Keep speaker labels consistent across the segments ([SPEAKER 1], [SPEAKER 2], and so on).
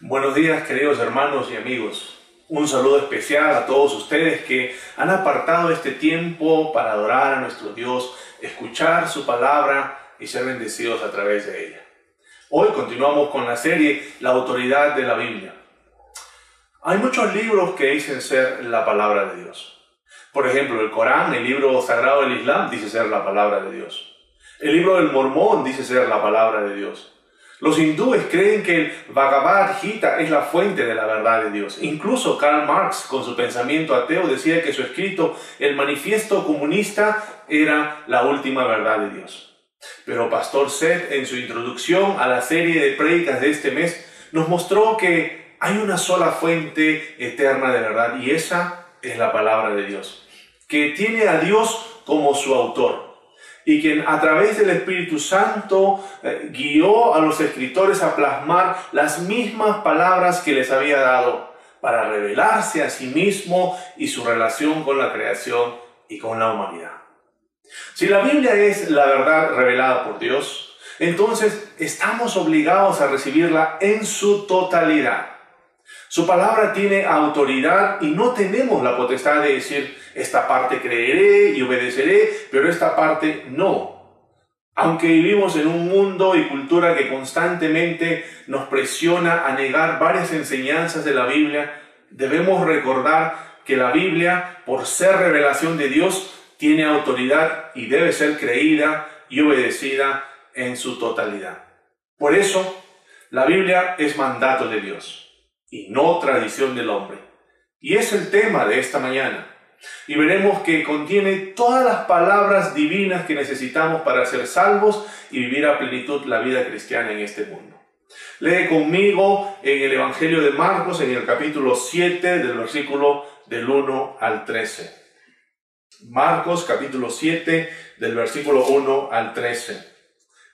[SPEAKER 1] Buenos días queridos hermanos y amigos. Un saludo especial a todos ustedes que han apartado este tiempo para adorar a nuestro Dios, escuchar su palabra y ser bendecidos a través de ella. Hoy continuamos con la serie La autoridad de la Biblia. Hay muchos libros que dicen ser la palabra de Dios. Por ejemplo, el Corán, el libro sagrado del Islam, dice ser la palabra de Dios. El libro del Mormón dice ser la palabra de Dios. Los hindúes creen que el Bhagavad Gita es la fuente de la verdad de Dios. Incluso Karl Marx, con su pensamiento ateo, decía que su escrito, el manifiesto comunista, era la última verdad de Dios. Pero Pastor Seth, en su introducción a la serie de prédicas de este mes, nos mostró que hay una sola fuente eterna de verdad y esa es la palabra de Dios, que tiene a Dios como su autor y quien a través del Espíritu Santo eh, guió a los escritores a plasmar las mismas palabras que les había dado para revelarse a sí mismo y su relación con la creación y con la humanidad. Si la Biblia es la verdad revelada por Dios, entonces estamos obligados a recibirla en su totalidad. Su palabra tiene autoridad y no tenemos la potestad de decir, esta parte creeré y obedeceré, pero esta parte no. Aunque vivimos en un mundo y cultura que constantemente nos presiona a negar varias enseñanzas de la Biblia, debemos recordar que la Biblia, por ser revelación de Dios, tiene autoridad y debe ser creída y obedecida en su totalidad. Por eso, la Biblia es mandato de Dios y no tradición del hombre. Y es el tema de esta mañana y veremos que contiene todas las palabras divinas que necesitamos para ser salvos y vivir a plenitud la vida cristiana en este mundo. Lee conmigo en el Evangelio de Marcos, en el capítulo 7, del versículo del 1 al 13. Marcos capítulo 7, del versículo 1 al 13.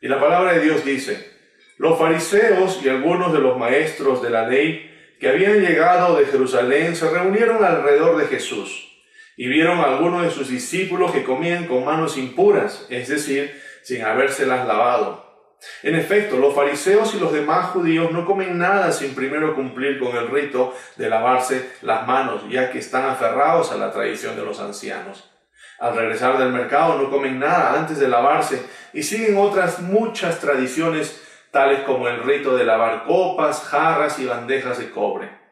[SPEAKER 1] Y la palabra de Dios dice, los fariseos y algunos de los maestros de la ley que habían llegado de Jerusalén se reunieron alrededor de Jesús y vieron a algunos de sus discípulos que comían con manos impuras, es decir, sin habérselas lavado. En efecto, los fariseos y los demás judíos no comen nada sin primero cumplir con el rito de lavarse las manos, ya que están aferrados a la tradición de los ancianos. Al regresar del mercado no comen nada antes de lavarse y siguen otras muchas tradiciones tales como el rito de lavar copas, jarras y bandejas de cobre.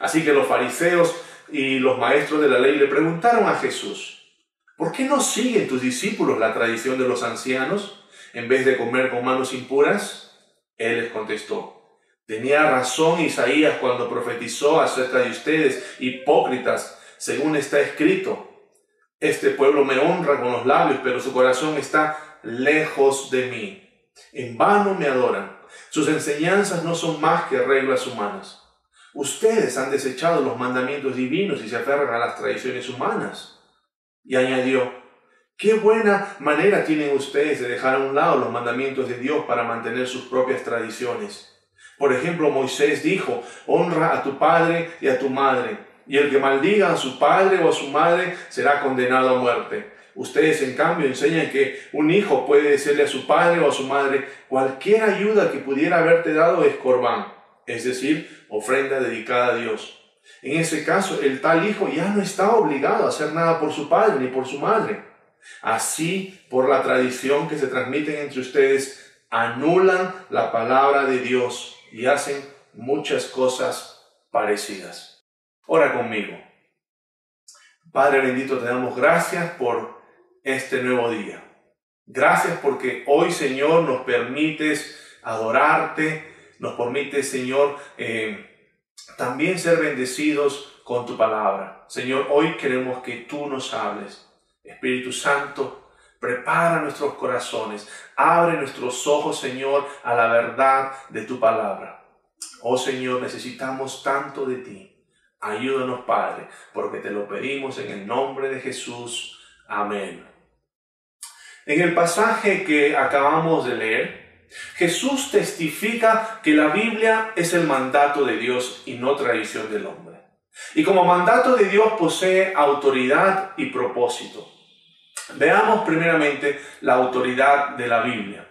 [SPEAKER 1] Así que los fariseos y los maestros de la ley le preguntaron a Jesús, ¿por qué no siguen tus discípulos la tradición de los ancianos en vez de comer con manos impuras? Él les contestó, tenía razón Isaías cuando profetizó acerca de ustedes, hipócritas, según está escrito. Este pueblo me honra con los labios, pero su corazón está lejos de mí. En vano me adoran. Sus enseñanzas no son más que reglas humanas. Ustedes han desechado los mandamientos divinos y se aferran a las tradiciones humanas. Y añadió, qué buena manera tienen ustedes de dejar a un lado los mandamientos de Dios para mantener sus propias tradiciones. Por ejemplo, Moisés dijo, honra a tu padre y a tu madre, y el que maldiga a su padre o a su madre será condenado a muerte. Ustedes, en cambio, enseñan que un hijo puede decirle a su padre o a su madre, cualquier ayuda que pudiera haberte dado es corbán es decir, ofrenda dedicada a Dios. En ese caso, el tal hijo ya no está obligado a hacer nada por su padre ni por su madre. Así, por la tradición que se transmite entre ustedes, anulan la palabra de Dios y hacen muchas cosas parecidas. Ora conmigo. Padre bendito, te damos gracias por este nuevo día. Gracias porque hoy, Señor, nos permites adorarte, nos permite, Señor, eh, también ser bendecidos con tu palabra. Señor, hoy queremos que tú nos hables. Espíritu Santo, prepara nuestros corazones, abre nuestros ojos, Señor, a la verdad de tu palabra. Oh Señor, necesitamos tanto de ti. Ayúdanos, Padre, porque te lo pedimos en el nombre de Jesús. Amén. En el pasaje que acabamos de leer, Jesús testifica que la Biblia es el mandato de Dios y no tradición del hombre. Y como mandato de Dios posee autoridad y propósito. Veamos primeramente la autoridad de la Biblia.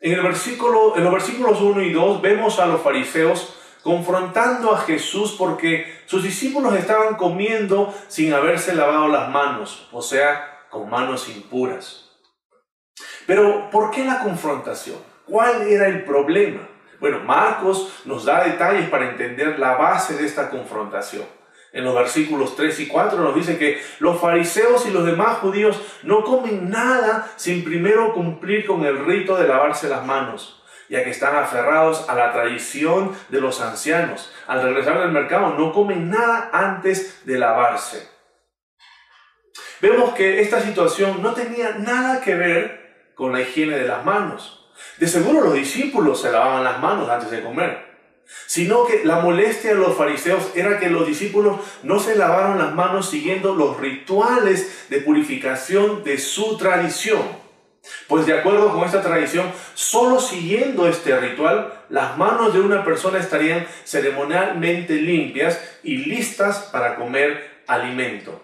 [SPEAKER 1] En, el versículo, en los versículos 1 y 2 vemos a los fariseos confrontando a Jesús porque sus discípulos estaban comiendo sin haberse lavado las manos, o sea, con manos impuras. Pero, ¿por qué la confrontación? ¿Cuál era el problema? Bueno, Marcos nos da detalles para entender la base de esta confrontación. En los versículos 3 y 4 nos dice que los fariseos y los demás judíos no comen nada sin primero cumplir con el rito de lavarse las manos, ya que están aferrados a la tradición de los ancianos. Al regresar del mercado no comen nada antes de lavarse. Vemos que esta situación no tenía nada que ver con la higiene de las manos. De seguro los discípulos se lavaban las manos antes de comer sino que la molestia de los fariseos era que los discípulos no se lavaron las manos siguiendo los rituales de purificación de su tradición. Pues de acuerdo con esta tradición, solo siguiendo este ritual, las manos de una persona estarían ceremonialmente limpias y listas para comer alimento.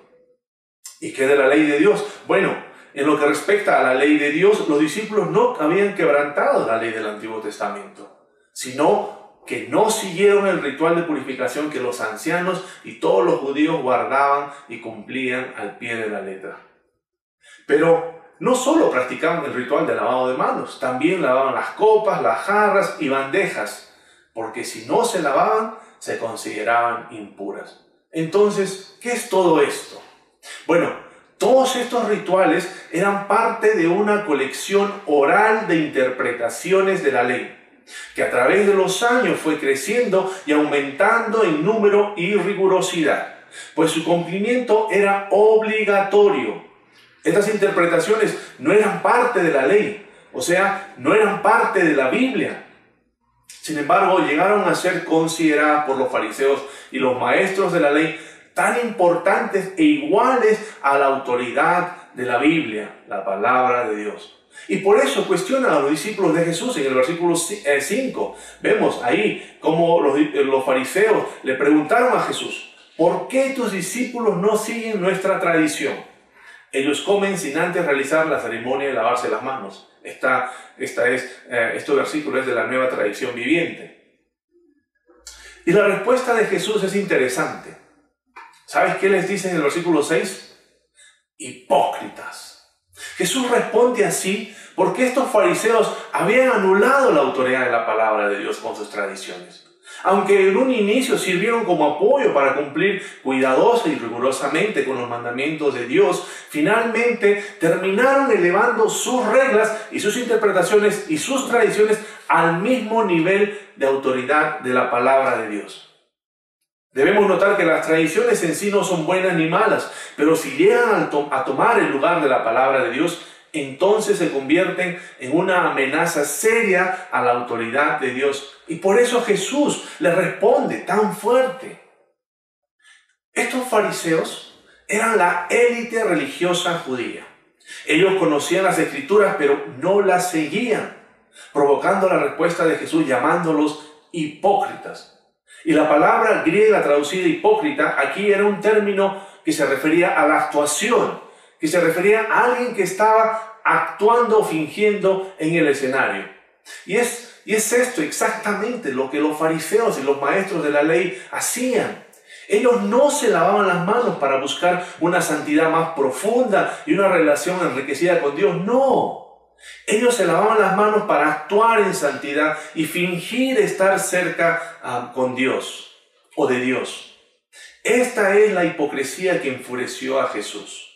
[SPEAKER 1] ¿Y qué de la ley de Dios? Bueno, en lo que respecta a la ley de Dios, los discípulos no habían quebrantado la ley del Antiguo Testamento, sino que no siguieron el ritual de purificación que los ancianos y todos los judíos guardaban y cumplían al pie de la letra. Pero no solo practicaban el ritual de lavado de manos, también lavaban las copas, las jarras y bandejas, porque si no se lavaban, se consideraban impuras. Entonces, ¿qué es todo esto? Bueno, todos estos rituales eran parte de una colección oral de interpretaciones de la ley que a través de los años fue creciendo y aumentando en número y rigurosidad, pues su cumplimiento era obligatorio. Estas interpretaciones no eran parte de la ley, o sea, no eran parte de la Biblia. Sin embargo, llegaron a ser consideradas por los fariseos y los maestros de la ley tan importantes e iguales a la autoridad de la Biblia, la palabra de Dios. Y por eso cuestionan a los discípulos de Jesús en el versículo 5. Eh, Vemos ahí los, eh, los fariseos le preguntaron a Jesús, ¿por qué tus discípulos no siguen nuestra tradición? Ellos comen sin antes realizar la ceremonia de lavarse las manos. Esta, esta es, eh, este versículo es de la nueva tradición viviente. Y la respuesta de Jesús es interesante. ¿Sabes qué les dice en el versículo 6? Hipócritas. Jesús responde así porque estos fariseos habían anulado la autoridad de la palabra de Dios con sus tradiciones. Aunque en un inicio sirvieron como apoyo para cumplir cuidadosa y rigurosamente con los mandamientos de Dios, finalmente terminaron elevando sus reglas y sus interpretaciones y sus tradiciones al mismo nivel de autoridad de la palabra de Dios. Debemos notar que las tradiciones en sí no son buenas ni malas, pero si llegan a, tomar el lugar de la palabra de Dios, entonces se convierten en una amenaza seria a la autoridad de Dios. Y por eso Jesús le responde tan fuerte. Estos fariseos eran la élite religiosa judía. Ellos conocían las escrituras, pero no las seguían, provocando la respuesta de Jesús llamándolos hipócritas. Y la palabra griega traducida hipócrita aquí era un término que se refería a la actuación, que se refería a alguien que estaba actuando o fingiendo en el escenario. Y es, y es esto exactamente lo que los fariseos y los maestros de la ley hacían. Ellos no se lavaban las manos para buscar una santidad más profunda y una relación enriquecida con Dios. No. Ellos se lavaban las manos para actuar en santidad y fingir estar cerca ah, con Dios o de Dios. Esta es la hipocresía que enfureció a Jesús.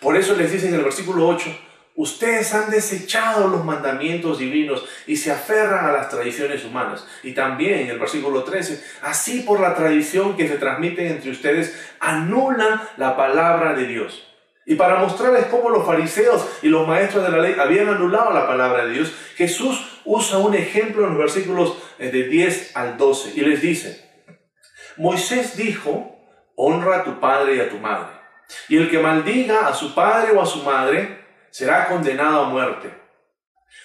[SPEAKER 1] Por eso les dice en el versículo 8, ustedes han desechado los mandamientos divinos y se aferran a las tradiciones humanas. Y también en el versículo 13, así por la tradición que se transmite entre ustedes, anulan la palabra de Dios. Y para mostrarles cómo los fariseos y los maestros de la ley habían anulado la palabra de Dios, Jesús usa un ejemplo en los versículos eh, de 10 al 12 y les dice, Moisés dijo, honra a tu padre y a tu madre, y el que maldiga a su padre o a su madre será condenado a muerte.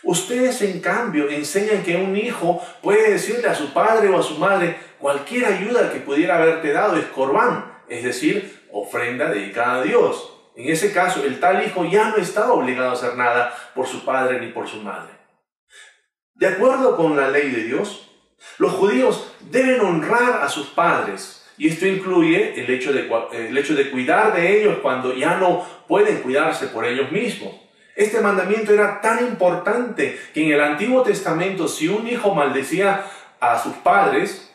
[SPEAKER 1] Ustedes en cambio enseñan que un hijo puede decirle a su padre o a su madre cualquier ayuda que pudiera haberte dado es corbán, es decir, ofrenda dedicada a Dios. En ese caso, el tal hijo ya no estaba obligado a hacer nada por su padre ni por su madre. De acuerdo con la ley de Dios, Los judíos deben honrar a sus padres y esto incluye el hecho, de, el hecho de cuidar de ellos cuando ya no pueden cuidarse por ellos mismos. Este mandamiento era tan importante que en el Antiguo Testamento si un hijo maldecía a sus padres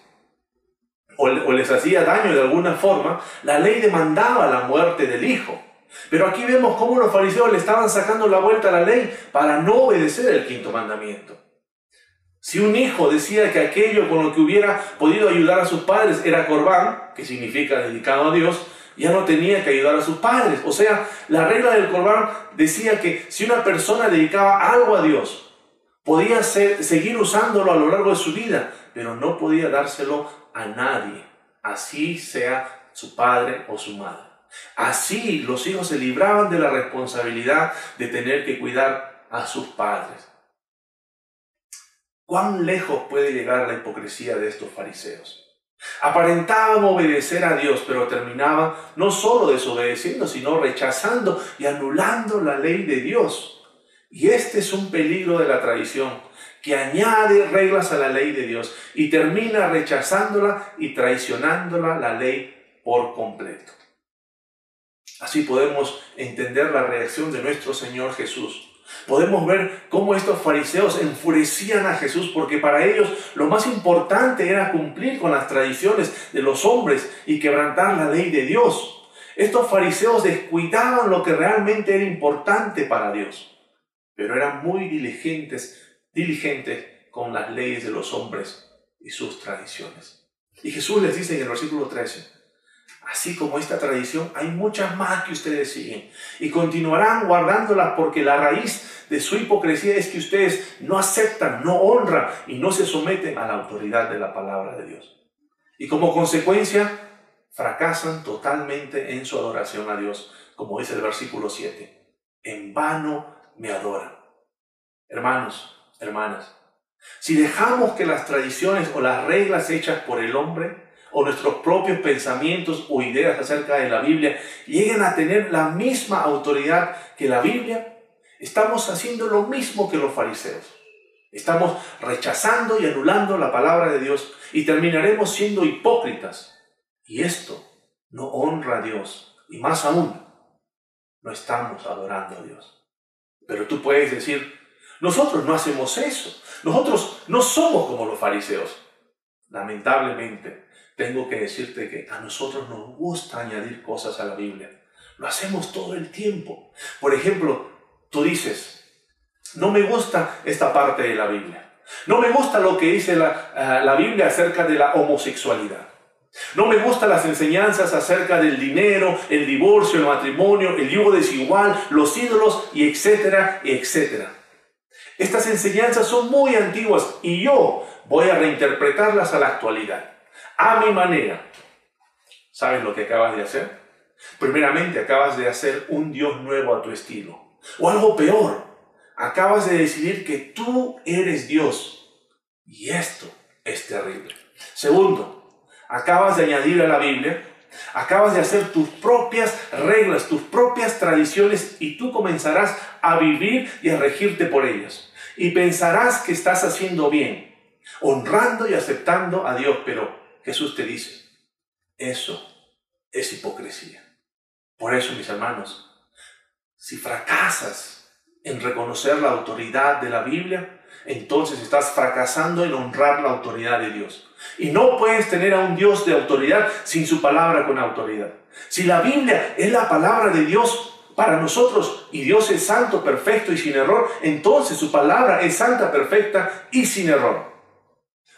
[SPEAKER 1] o, les hacía daño de alguna forma, la ley demandaba la muerte del hijo. Pero aquí vemos cómo los fariseos le estaban sacando la vuelta a la ley para no obedecer el quinto mandamiento. Si un hijo decía que aquello con lo que hubiera podido ayudar a sus padres era corbán, que significa dedicado a Dios, ya no tenía que ayudar a sus padres. O sea, la regla del corbán decía que si una persona dedicaba algo a Dios, podía seguir usándolo a lo largo de su vida, pero no podía dárselo a nadie, así sea su padre o su madre. Así los hijos se libraban de la responsabilidad de tener que cuidar a sus padres. ¿Cuán lejos puede llegar la hipocresía de estos fariseos? Aparentaban obedecer a Dios, pero terminaban no solo desobedeciendo, sino rechazando y anulando la ley de Dios. Y este es un peligro de la tradición, que añade reglas a la ley de Dios y termina rechazándola y traicionándola la ley por completo. Así podemos entender la reacción de nuestro Señor Jesús Podemos ver cómo estos fariseos enfurecían a Jesús porque para ellos lo más importante era cumplir con las tradiciones de los hombres y quebrantar la ley de Dios. Estos fariseos descuidaban lo que realmente era importante para Dios, pero eran muy diligentes, diligentes con las leyes de los hombres y sus tradiciones. Y Jesús les dice en el versículo 13, Así como esta tradición, hay muchas más que ustedes siguen y continuarán guardándolas porque la raíz de su hipocresía es que ustedes no aceptan, no honran y no se someten a la autoridad de la palabra de Dios. Y como consecuencia, fracasan totalmente en su adoración a Dios, como dice el versículo 7. En vano me adoran. Hermanos, hermanas, si dejamos que las tradiciones o las reglas hechas por el hombre o nuestros propios pensamientos o ideas acerca de la Biblia lleguen a tener la misma autoridad que la Biblia, estamos haciendo lo mismo que los fariseos. Estamos rechazando y anulando la palabra de Dios y terminaremos siendo hipócritas. Y esto no honra a Dios. Y más aún, no estamos adorando a Dios. Pero tú puedes decir, nosotros no hacemos eso. Nosotros no somos como los fariseos. Lamentablemente, tengo que decirte que a nosotros nos gusta añadir cosas a la Biblia. Lo hacemos todo el tiempo. Por ejemplo, tú dices, no me gusta esta parte de la Biblia. No me gusta lo que dice la, eh, la Biblia acerca de la homosexualidad. No me gustan las enseñanzas acerca del dinero, el divorcio, el matrimonio, el yugo desigual, los ídolos y etcétera, etcétera. Estas enseñanzas son muy antiguas y yo voy a reinterpretarlas a la actualidad a mi manera. ¿Sabes lo que acabas de hacer? Primeramente, acabas de hacer un Dios nuevo a tu estilo. O algo peor, acabas de decidir que tú eres Dios. Y esto es terrible. Segundo, acabas de añadir a la Biblia, acabas de hacer tus propias reglas, tus propias tradiciones y tú comenzarás a vivir y a regirte por ellas. Y pensarás que estás haciendo bien, honrando y aceptando a Dios, pero Jesús te dice, eso es hipocresía. Por eso, mis hermanos, si fracasas en reconocer la autoridad de la Biblia, entonces estás fracasando en honrar la autoridad de Dios. Y no puedes tener a un Dios de autoridad sin su palabra con autoridad. Si la Biblia es la palabra de Dios para nosotros y Dios es santo, perfecto y sin error, entonces su palabra es santa, perfecta y sin error.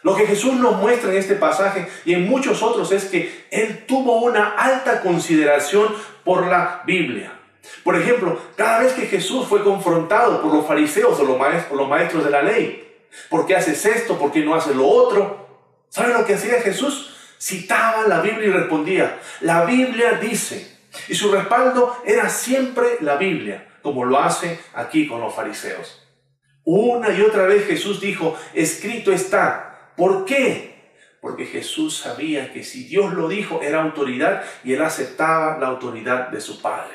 [SPEAKER 1] Lo que Jesús nos muestra en este pasaje y en muchos otros es que Él tuvo una alta consideración por la Biblia. Por ejemplo, cada vez que Jesús fue confrontado por los fariseos o los maestros, los maestros de la ley, ¿por qué haces esto? ¿Por qué no haces lo otro? ¿Saben lo que hacía Jesús? Citaba la Biblia y respondía, la Biblia dice. Y su respaldo era siempre la Biblia, como lo hace aquí con los fariseos. Una y otra vez Jesús dijo, escrito está, ¿Por qué? Porque Jesús sabía que si Dios lo dijo era autoridad y él aceptaba la autoridad de su Padre.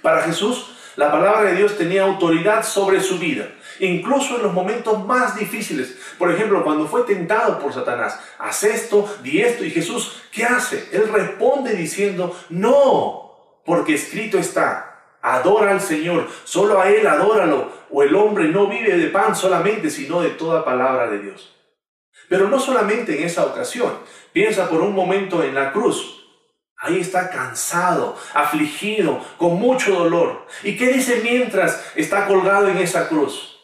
[SPEAKER 1] Para Jesús, la palabra de Dios tenía autoridad sobre su vida, incluso en los momentos más difíciles. Por ejemplo, cuando fue tentado por Satanás, haz esto, di esto, y Jesús, ¿qué hace? Él responde diciendo, no, porque escrito está, adora al Señor, solo a Él adóralo, o el hombre no vive de pan solamente, sino de toda palabra de Dios. Pero no solamente en esa ocasión, piensa por un momento en la cruz. Ahí está cansado, afligido, con mucho dolor. ¿Y qué dice mientras está colgado en esa cruz?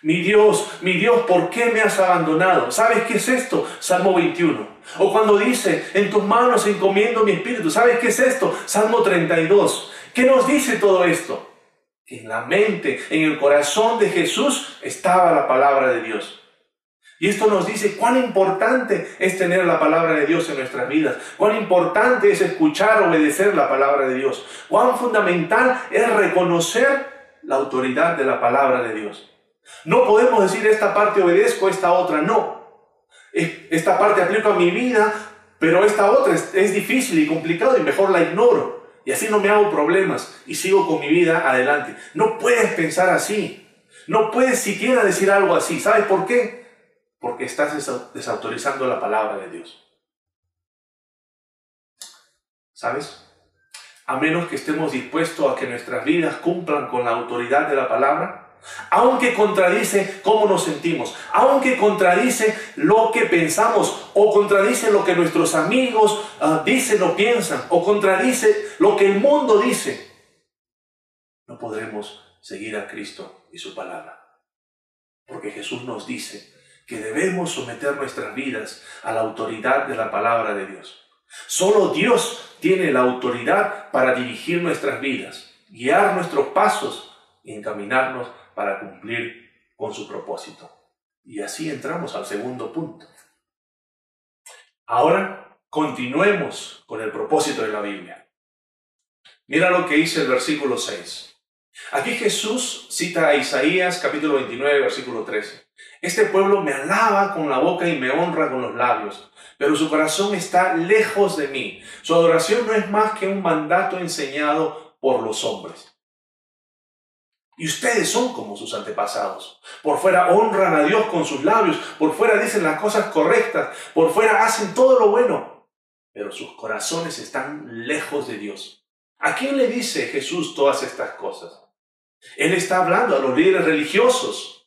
[SPEAKER 1] Mi Dios, mi Dios, ¿por qué me has abandonado? ¿Sabes qué es esto? Salmo 21. O cuando dice, en tus manos encomiendo mi espíritu. ¿Sabes qué es esto? Salmo 32. ¿Qué nos dice todo esto? En la mente, en el corazón de Jesús estaba la palabra de Dios. Y esto nos dice cuán importante es tener la palabra de Dios en nuestras vidas, cuán importante es escuchar, obedecer la palabra de Dios, cuán fundamental es reconocer la autoridad de la palabra de Dios. No podemos decir esta parte obedezco, esta otra no. Esta parte aplico a mi vida, pero esta otra es, es difícil y complicado y mejor la ignoro. Y así no me hago problemas y sigo con mi vida adelante. No puedes pensar así. No puedes siquiera decir algo así. ¿Sabes por qué? Porque estás desautorizando la palabra de Dios. ¿Sabes? A menos que estemos dispuestos a que nuestras vidas cumplan con la autoridad de la palabra, aunque contradice cómo nos sentimos, aunque contradice lo que pensamos o contradice lo que nuestros amigos ah, dicen o piensan o contradice lo que el mundo dice, no podremos seguir a Cristo y su palabra. Porque Jesús nos dice que debemos someter nuestras vidas a la autoridad de la palabra de Dios. Solo Dios tiene la autoridad para dirigir nuestras vidas, guiar nuestros pasos y encaminarnos para cumplir con su propósito. Y así entramos al segundo punto. Ahora continuemos con el propósito de la Biblia. Mira lo que dice el versículo 6. Aquí Jesús cita a Isaías capítulo 29, versículo 13. Este pueblo me alaba con la boca y me honra con los labios, pero su corazón está lejos de mí. Su adoración no es más que un mandato enseñado por los hombres. Y ustedes son como sus antepasados. Por fuera honran a Dios con sus labios, por fuera dicen las cosas correctas, por fuera hacen todo lo bueno, pero sus corazones están lejos de Dios. ¿A quién le dice Jesús todas estas cosas? Él está hablando a los líderes religiosos,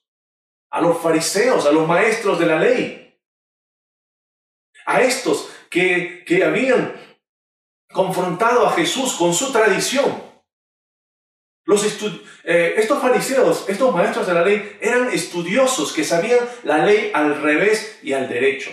[SPEAKER 1] a los fariseos, a los maestros de la ley, a estos que, que habían confrontado a Jesús con su tradición. Eh, estos fariseos, estos maestros de la ley, eran estudiosos que sabían la ley al revés y al derecho.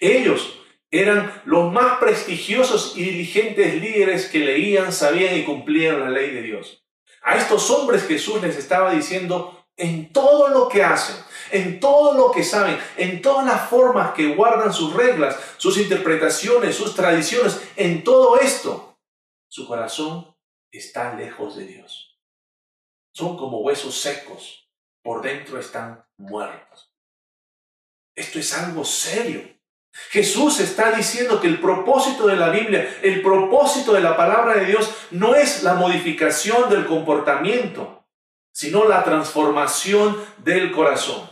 [SPEAKER 1] Ellos eran los más prestigiosos y diligentes líderes que leían, sabían y cumplían la ley de Dios. A estos hombres Jesús les estaba diciendo, en todo lo que hacen, en todo lo que saben, en todas las formas que guardan sus reglas, sus interpretaciones, sus tradiciones, en todo esto, su corazón está lejos de Dios. Son como huesos secos, por dentro están muertos. Esto es algo serio. Jesús está diciendo que el propósito de la Biblia, el propósito de la palabra de Dios no es la modificación del comportamiento, sino la transformación del corazón.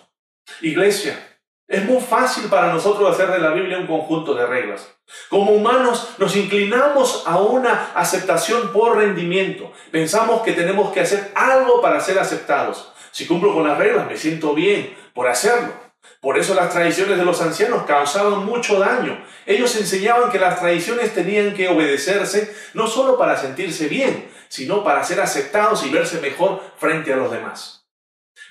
[SPEAKER 1] Iglesia, es muy fácil para nosotros hacer de la Biblia un conjunto de reglas. Como humanos nos inclinamos a una aceptación por rendimiento. Pensamos que tenemos que hacer algo para ser aceptados. Si cumplo con las reglas, me siento bien por hacerlo. Por eso las tradiciones de los ancianos causaban mucho daño. Ellos enseñaban que las tradiciones tenían que obedecerse no solo para sentirse bien, sino para ser aceptados y verse mejor frente a los demás.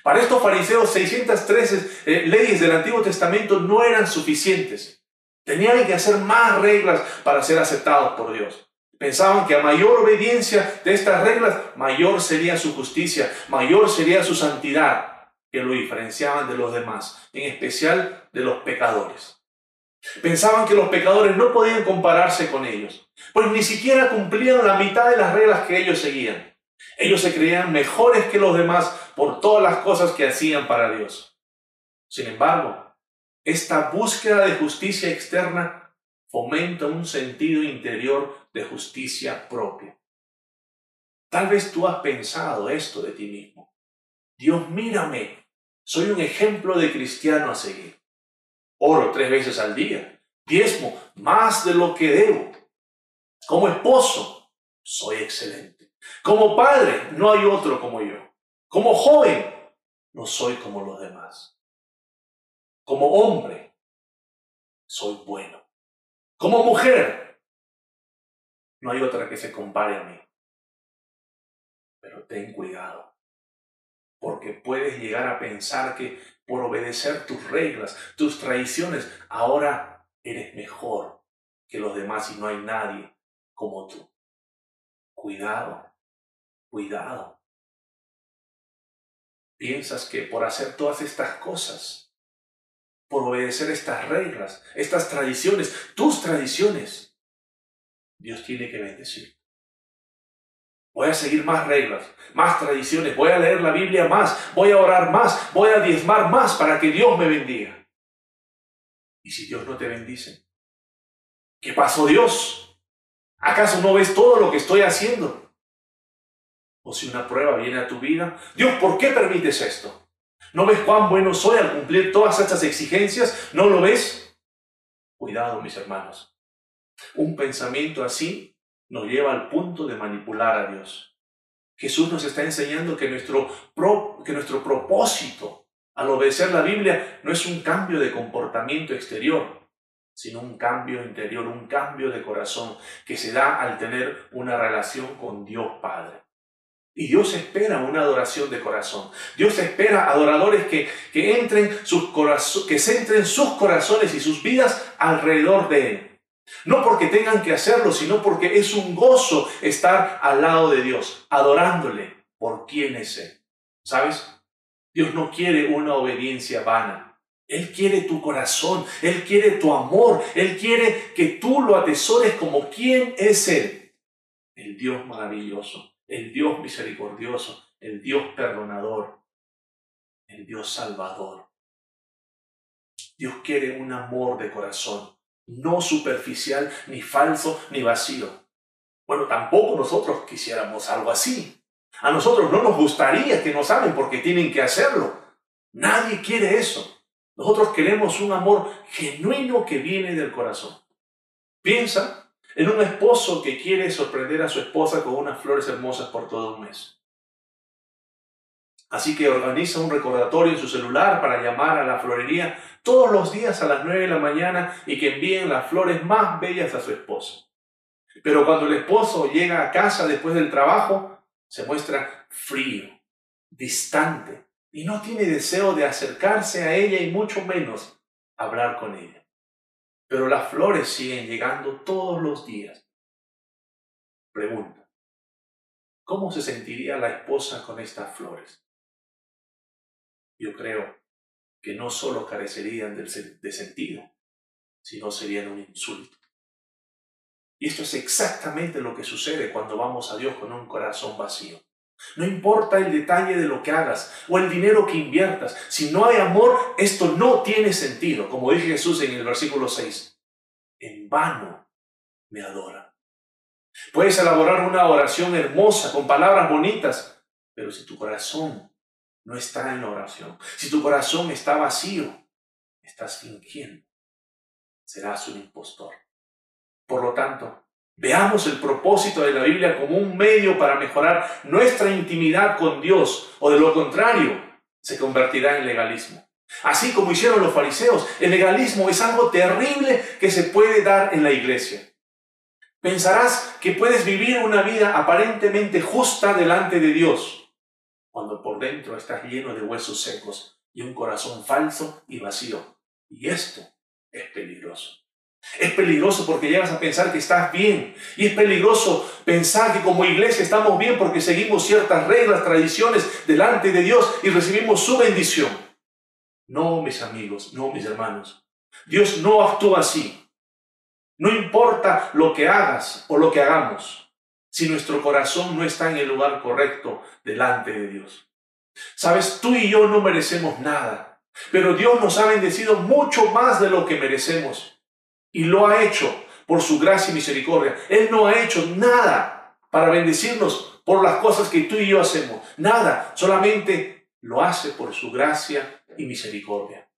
[SPEAKER 1] Para estos fariseos, 613 eh, leyes del Antiguo Testamento no eran suficientes. Tenían que hacer más reglas para ser aceptados por Dios. Pensaban que a mayor obediencia de estas reglas, mayor sería su justicia, mayor sería su santidad, que lo diferenciaban de los demás, en especial de los pecadores. Pensaban que los pecadores no podían compararse con ellos, pues ni siquiera cumplían la mitad de las reglas que ellos seguían. Ellos se creían mejores que los demás por todas las cosas que hacían para Dios. Sin embargo, esta búsqueda de justicia externa fomenta un sentido interior de justicia propia. Tal vez tú has pensado esto de ti mismo. Dios, mírame, soy un ejemplo de cristiano a seguir. Oro tres veces al día, diezmo más de lo que debo. Como esposo, soy excelente. Como padre, no hay otro como yo. Como joven, no soy como los demás. Como hombre, soy bueno. Como mujer, no hay otra que se compare a mí. Pero ten cuidado, porque puedes llegar a pensar que por obedecer tus reglas, tus tradiciones, ahora eres mejor que los demás y no hay nadie como tú. Cuidado, cuidado. Piensas que por hacer todas estas cosas, por obedecer estas reglas, estas tradiciones, tus tradiciones, Dios tiene que bendecir. Voy a seguir más reglas, más tradiciones, voy a leer la Biblia más, voy a orar más, voy a diezmar más para que Dios me bendiga. ¿Y si Dios no te bendice? ¿Qué pasó Dios? ¿Acaso no ves todo lo que estoy haciendo? O si una prueba viene a tu vida, Dios, ¿por qué permites esto? ¿No ves cuán bueno soy al cumplir todas estas exigencias? ¿No lo ves? Cuidado, mis hermanos. Un pensamiento así nos lleva al punto de manipular a Dios. Jesús nos está enseñando que nuestro, que nuestro propósito al obedecer la Biblia no es un cambio de comportamiento exterior, sino un cambio interior, un cambio de corazón que se da al tener una relación con Dios Padre. Y Dios espera una adoración de corazón. Dios espera adoradores que, que, entren sus que centren sus corazones y sus vidas alrededor de Él. No porque tengan que hacerlo, sino porque es un gozo estar al lado de Dios, adorándole por quien es Él. ¿Sabes? Dios no quiere una obediencia vana. Él quiere tu corazón, Él quiere tu amor, Él quiere que tú lo atesores como quien es Él. El Dios maravilloso, el Dios misericordioso, el Dios perdonador, el Dios salvador. Dios quiere un amor de corazón no superficial, ni falso, ni vacío. Bueno, tampoco nosotros quisiéramos algo así. A nosotros no nos gustaría que nos amen porque tienen que hacerlo. Nadie quiere eso. Nosotros queremos un amor genuino que viene del corazón. Piensa en un esposo que quiere sorprender a su esposa con unas flores hermosas por todo un mes. Así que organiza un recordatorio en su celular para llamar a la florería todos los días a las 9 de la mañana y que envíen las flores más bellas a su esposa. Pero cuando el esposo llega a casa después del trabajo, se muestra frío, distante y no tiene deseo de acercarse a ella y mucho menos hablar con ella. Pero las flores siguen llegando todos los días. Pregunta, ¿cómo se sentiría la esposa con estas flores? yo creo que no solo carecerían de sentido, sino serían un insulto. Y esto es exactamente lo que sucede cuando vamos a Dios con un corazón vacío. No importa el detalle de lo que hagas o el dinero que inviertas, si no hay amor, esto no tiene sentido, como dice Jesús en el versículo 6. En vano me adora. Puedes elaborar una oración hermosa con palabras bonitas, pero si tu corazón no está en la oración. Si tu corazón está vacío, estás fingiendo. Serás un impostor. Por lo tanto, veamos el propósito de la Biblia como un medio para mejorar nuestra intimidad con Dios, o de lo contrario, se convertirá en legalismo. Así como hicieron los fariseos, el legalismo es algo terrible que se puede dar en la iglesia. Pensarás que puedes vivir una vida aparentemente justa delante de Dios, cuando por dentro estás lleno de huesos secos y un corazón falso y vacío. Y esto es peligroso. Es peligroso porque llegas a pensar que estás bien. Y es peligroso pensar que como iglesia estamos bien porque seguimos ciertas reglas, tradiciones delante de Dios y recibimos su bendición. No, mis amigos, no, mis hermanos. Dios no actúa así. No importa lo que hagas o lo que hagamos si nuestro corazón no está en el lugar correcto delante de Dios. Sabes, tú y yo no merecemos nada, pero Dios nos ha bendecido mucho más de lo que merecemos y lo ha hecho por su gracia y misericordia. Él no ha hecho nada para bendecirnos por las cosas que tú y yo hacemos. Nada, solamente lo hace por su gracia y misericordia.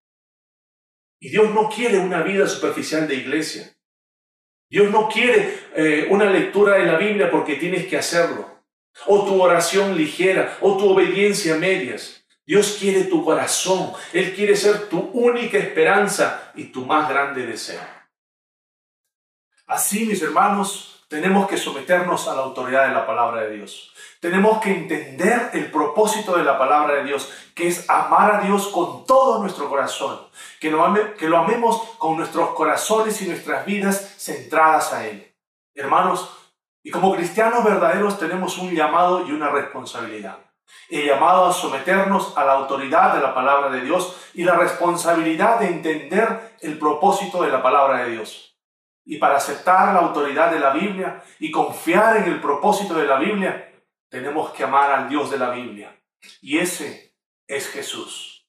[SPEAKER 1] Y Dios no quiere una vida superficial de iglesia. Dios no quiere eh, una lectura de la Biblia porque tienes que hacerlo. O tu oración ligera, o tu obediencia a medias. Dios quiere tu corazón. Él quiere ser tu única esperanza y tu más grande deseo. Así, mis hermanos, tenemos que someternos a la autoridad de la palabra de Dios. Tenemos que entender el propósito de la palabra de Dios, que es amar a Dios con todo nuestro corazón, que lo, amemos con nuestros corazones y nuestras vidas centradas a Él. Hermanos, y como cristianos verdaderos tenemos un llamado y una responsabilidad. El llamado a someternos a la autoridad de la palabra de Dios y la responsabilidad de entender el propósito de la palabra de Dios. Y para aceptar la autoridad de la Biblia y confiar en el propósito de la Biblia, tenemos que amar al Dios de la Biblia. Y ese es Jesús.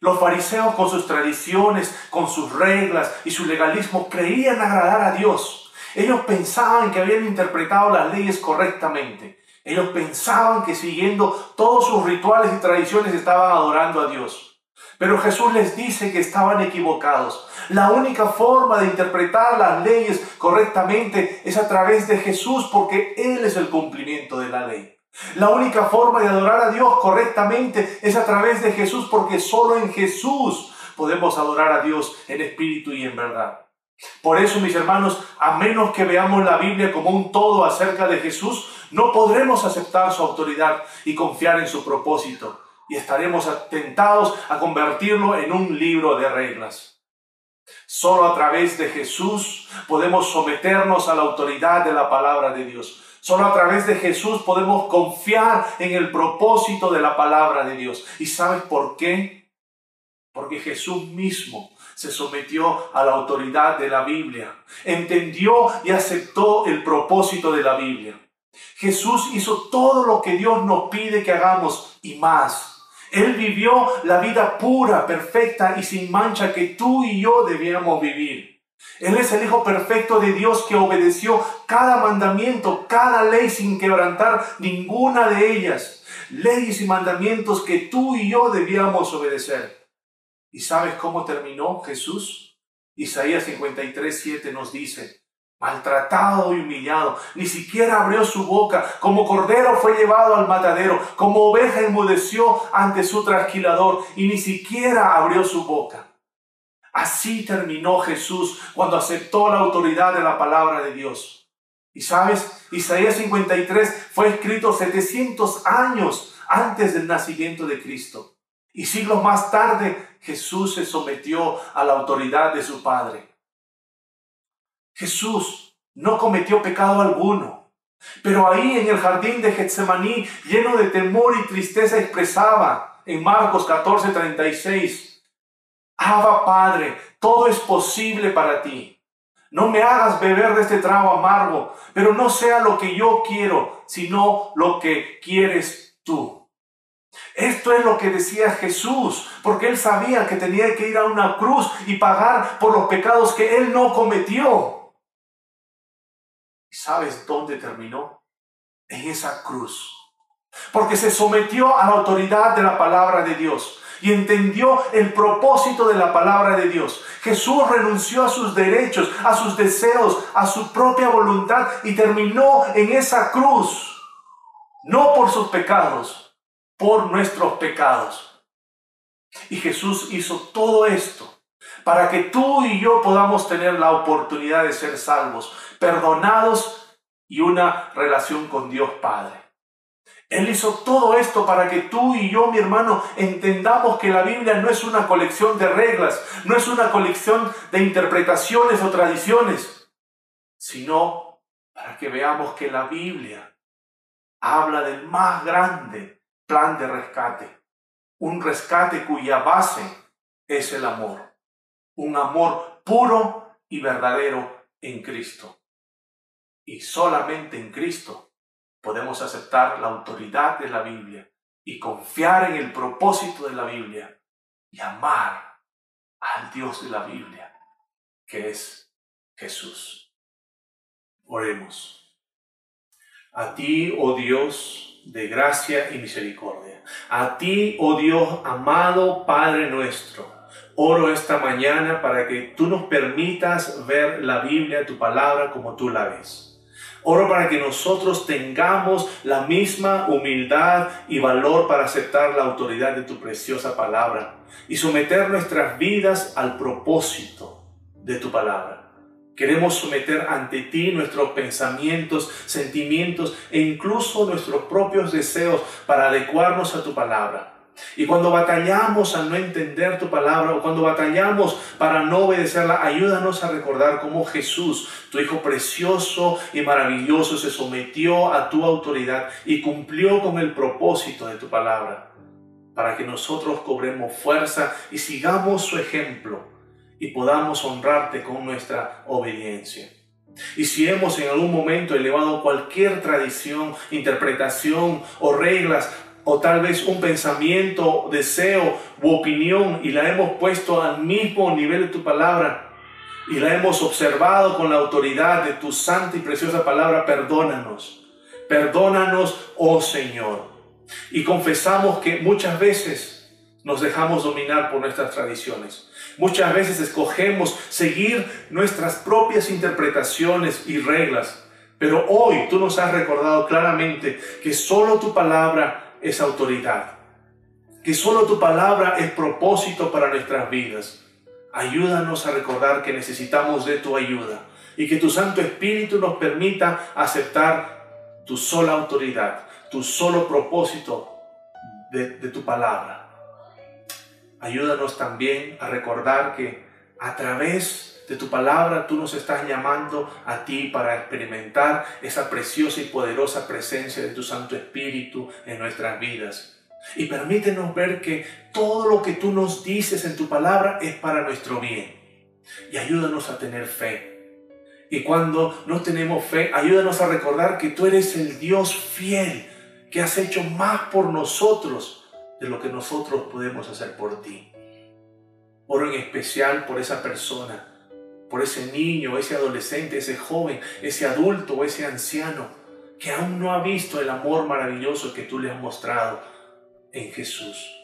[SPEAKER 1] Los fariseos con sus tradiciones, con sus reglas y su legalismo creían agradar a Dios. Ellos pensaban que habían interpretado las leyes correctamente. Ellos pensaban que siguiendo todos sus rituales y tradiciones estaban adorando a Dios. Pero Jesús les dice que estaban equivocados. La única forma de interpretar las leyes correctamente es a través de Jesús porque Él es el cumplimiento de la ley. La única forma de adorar a Dios correctamente es a través de Jesús porque solo en Jesús podemos adorar a Dios en espíritu y en verdad. Por eso, mis hermanos, a menos que veamos la Biblia como un todo acerca de Jesús, no podremos aceptar su autoridad y confiar en su propósito y estaremos atentados a convertirlo en un libro de reglas. Solo a través de Jesús podemos someternos a la autoridad de la palabra de Dios. Solo a través de Jesús podemos confiar en el propósito de la palabra de Dios. ¿Y sabes por qué? Porque Jesús mismo se sometió a la autoridad de la Biblia, entendió y aceptó el propósito de la Biblia. Jesús hizo todo lo que Dios nos pide que hagamos y más. Él vivió la vida pura, perfecta y sin mancha que tú y yo debíamos vivir. Él es el Hijo perfecto de Dios que obedeció cada mandamiento, cada ley sin quebrantar ninguna de ellas. Leyes y mandamientos que tú y yo debíamos obedecer. ¿Y sabes cómo terminó Jesús? Isaías 53, 7 nos dice, maltratado y humillado, ni siquiera abrió su boca, como cordero fue llevado al matadero, como oveja enmudeció ante su trasquilador, y ni siquiera abrió su boca. Así terminó Jesús cuando aceptó la autoridad de la palabra de Dios. Y sabes, Isaías 53 fue escrito 700 años antes del nacimiento de Cristo. Y siglos más tarde, Jesús se sometió a la autoridad de su Padre. Jesús no cometió pecado alguno. Pero ahí en el jardín de Getsemaní, lleno de temor y tristeza, expresaba en Marcos 14:36, Abba Padre, todo es posible para ti. No me hagas beber de este trago amargo, pero no sea lo que yo quiero, sino lo que quieres tú. Esto es lo que decía Jesús, porque él sabía que tenía que ir a una cruz y pagar por los pecados que él no cometió. ¿Sabes dónde terminó? En esa cruz. Porque se sometió a la autoridad de la palabra de Dios y entendió el propósito de la palabra de Dios. Jesús renunció a sus derechos, a sus deseos, a su propia voluntad y terminó en esa cruz. No por sus pecados, por nuestros pecados. Y Jesús hizo todo esto para que tú y yo podamos tener la oportunidad de ser salvos, perdonados y una relación con Dios Padre. Él hizo todo esto para que tú y yo, mi hermano, entendamos que la Biblia no es una colección de reglas, no es una colección de interpretaciones o tradiciones, sino para que veamos que la Biblia habla del más grande plan de rescate, un rescate cuya base es el amor un amor puro y verdadero en Cristo. Y solamente en Cristo podemos aceptar la autoridad de la Biblia y confiar en el propósito de la Biblia y amar al Dios de la Biblia, que es Jesús. Oremos. A ti, oh Dios, de gracia y misericordia. A ti, oh Dios, amado Padre nuestro. Oro esta mañana para que tú nos permitas ver la Biblia, tu palabra, como tú la ves. Oro para que nosotros tengamos la misma humildad y valor para aceptar la autoridad de tu preciosa palabra y someter nuestras vidas al propósito de tu palabra. Queremos someter ante ti nuestros pensamientos, sentimientos e incluso nuestros propios deseos para adecuarnos a tu palabra. Y cuando batallamos a no entender tu palabra o cuando batallamos para no obedecerla, ayúdanos a recordar cómo Jesús, tu Hijo precioso y maravilloso, se sometió a tu autoridad y cumplió con el propósito de tu palabra, para que nosotros cobremos fuerza y sigamos su ejemplo y podamos honrarte con nuestra obediencia. Y si hemos en algún momento elevado cualquier tradición, interpretación o reglas, o tal vez un pensamiento, deseo u opinión y la hemos puesto al mismo nivel de tu palabra y la hemos observado con la autoridad de tu santa y preciosa palabra, perdónanos. Perdónanos, oh Señor. Y confesamos que muchas veces nos dejamos dominar por nuestras tradiciones. Muchas veces escogemos seguir nuestras propias interpretaciones y reglas. Pero hoy tú nos has recordado claramente que solo tu palabra es autoridad. Que solo tu palabra es propósito para nuestras vidas. Ayúdanos a recordar que necesitamos de tu ayuda y que tu Santo Espíritu nos permita aceptar tu sola autoridad, tu solo propósito de, tu palabra. Ayúdanos también a recordar que a través de tu palabra tú nos estás llamando a ti para experimentar esa preciosa y poderosa presencia de tu Santo Espíritu en nuestras vidas. Y permítenos ver que todo lo que tú nos dices en tu palabra es para nuestro bien. Y ayúdanos a tener fe. Y cuando no tenemos fe, ayúdanos a recordar que tú eres el Dios fiel, que has hecho más por nosotros de lo que nosotros podemos hacer por ti. Oro en especial por esa persona, por ese niño, ese adolescente, ese joven, ese adulto ese anciano que aún no ha visto el amor maravilloso que tú le has mostrado en Jesús.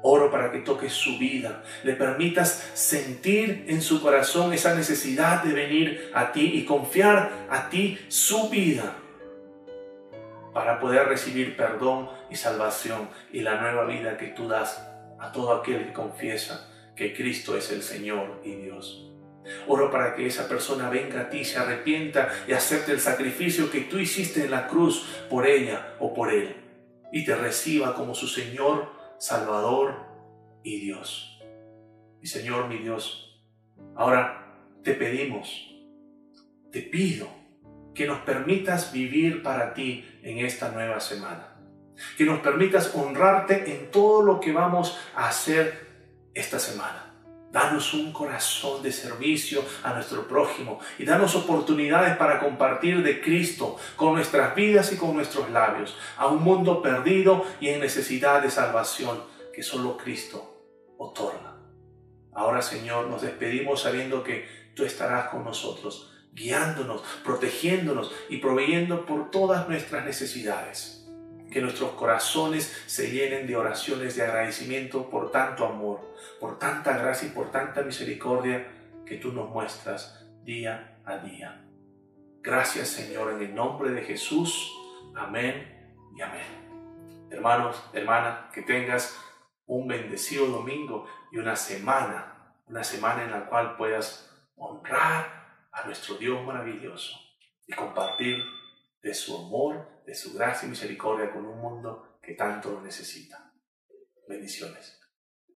[SPEAKER 1] Oro para que toques su vida, le permitas sentir en su corazón esa necesidad de venir a ti y confiar a ti su vida para poder recibir perdón y salvación y la nueva vida que tú das a todo aquel que confiesa que Cristo es el Señor y Dios. Oro para que esa persona venga a ti, se arrepienta y acepte el sacrificio que tú hiciste en la cruz por ella o por él y te reciba como su Señor, Salvador y Dios. Mi Señor, mi Dios, ahora te pedimos, te pido que nos permitas vivir para ti en esta nueva semana. Que nos permitas honrarte en todo lo que vamos a hacer esta semana. Danos un corazón de servicio a nuestro prójimo y danos oportunidades para compartir de Cristo con nuestras vidas y con nuestros labios a un mundo perdido y en necesidad de salvación que solo Cristo otorga. Ahora Señor, nos despedimos sabiendo que tú estarás con nosotros guiándonos, protegiéndonos y proveyendo por todas nuestras necesidades. Que nuestros corazones se llenen de oraciones de agradecimiento por tanto amor, por tanta gracia y por tanta misericordia que tú nos muestras día a día. Gracias Señor en el nombre de Jesús. Amén y amén. Hermanos, hermanas, que tengas un bendecido domingo y una semana, una semana en la cual puedas honrar a nuestro Dios maravilloso y compartir de su amor, de su gracia y misericordia con un mundo que tanto lo necesita. Bendiciones.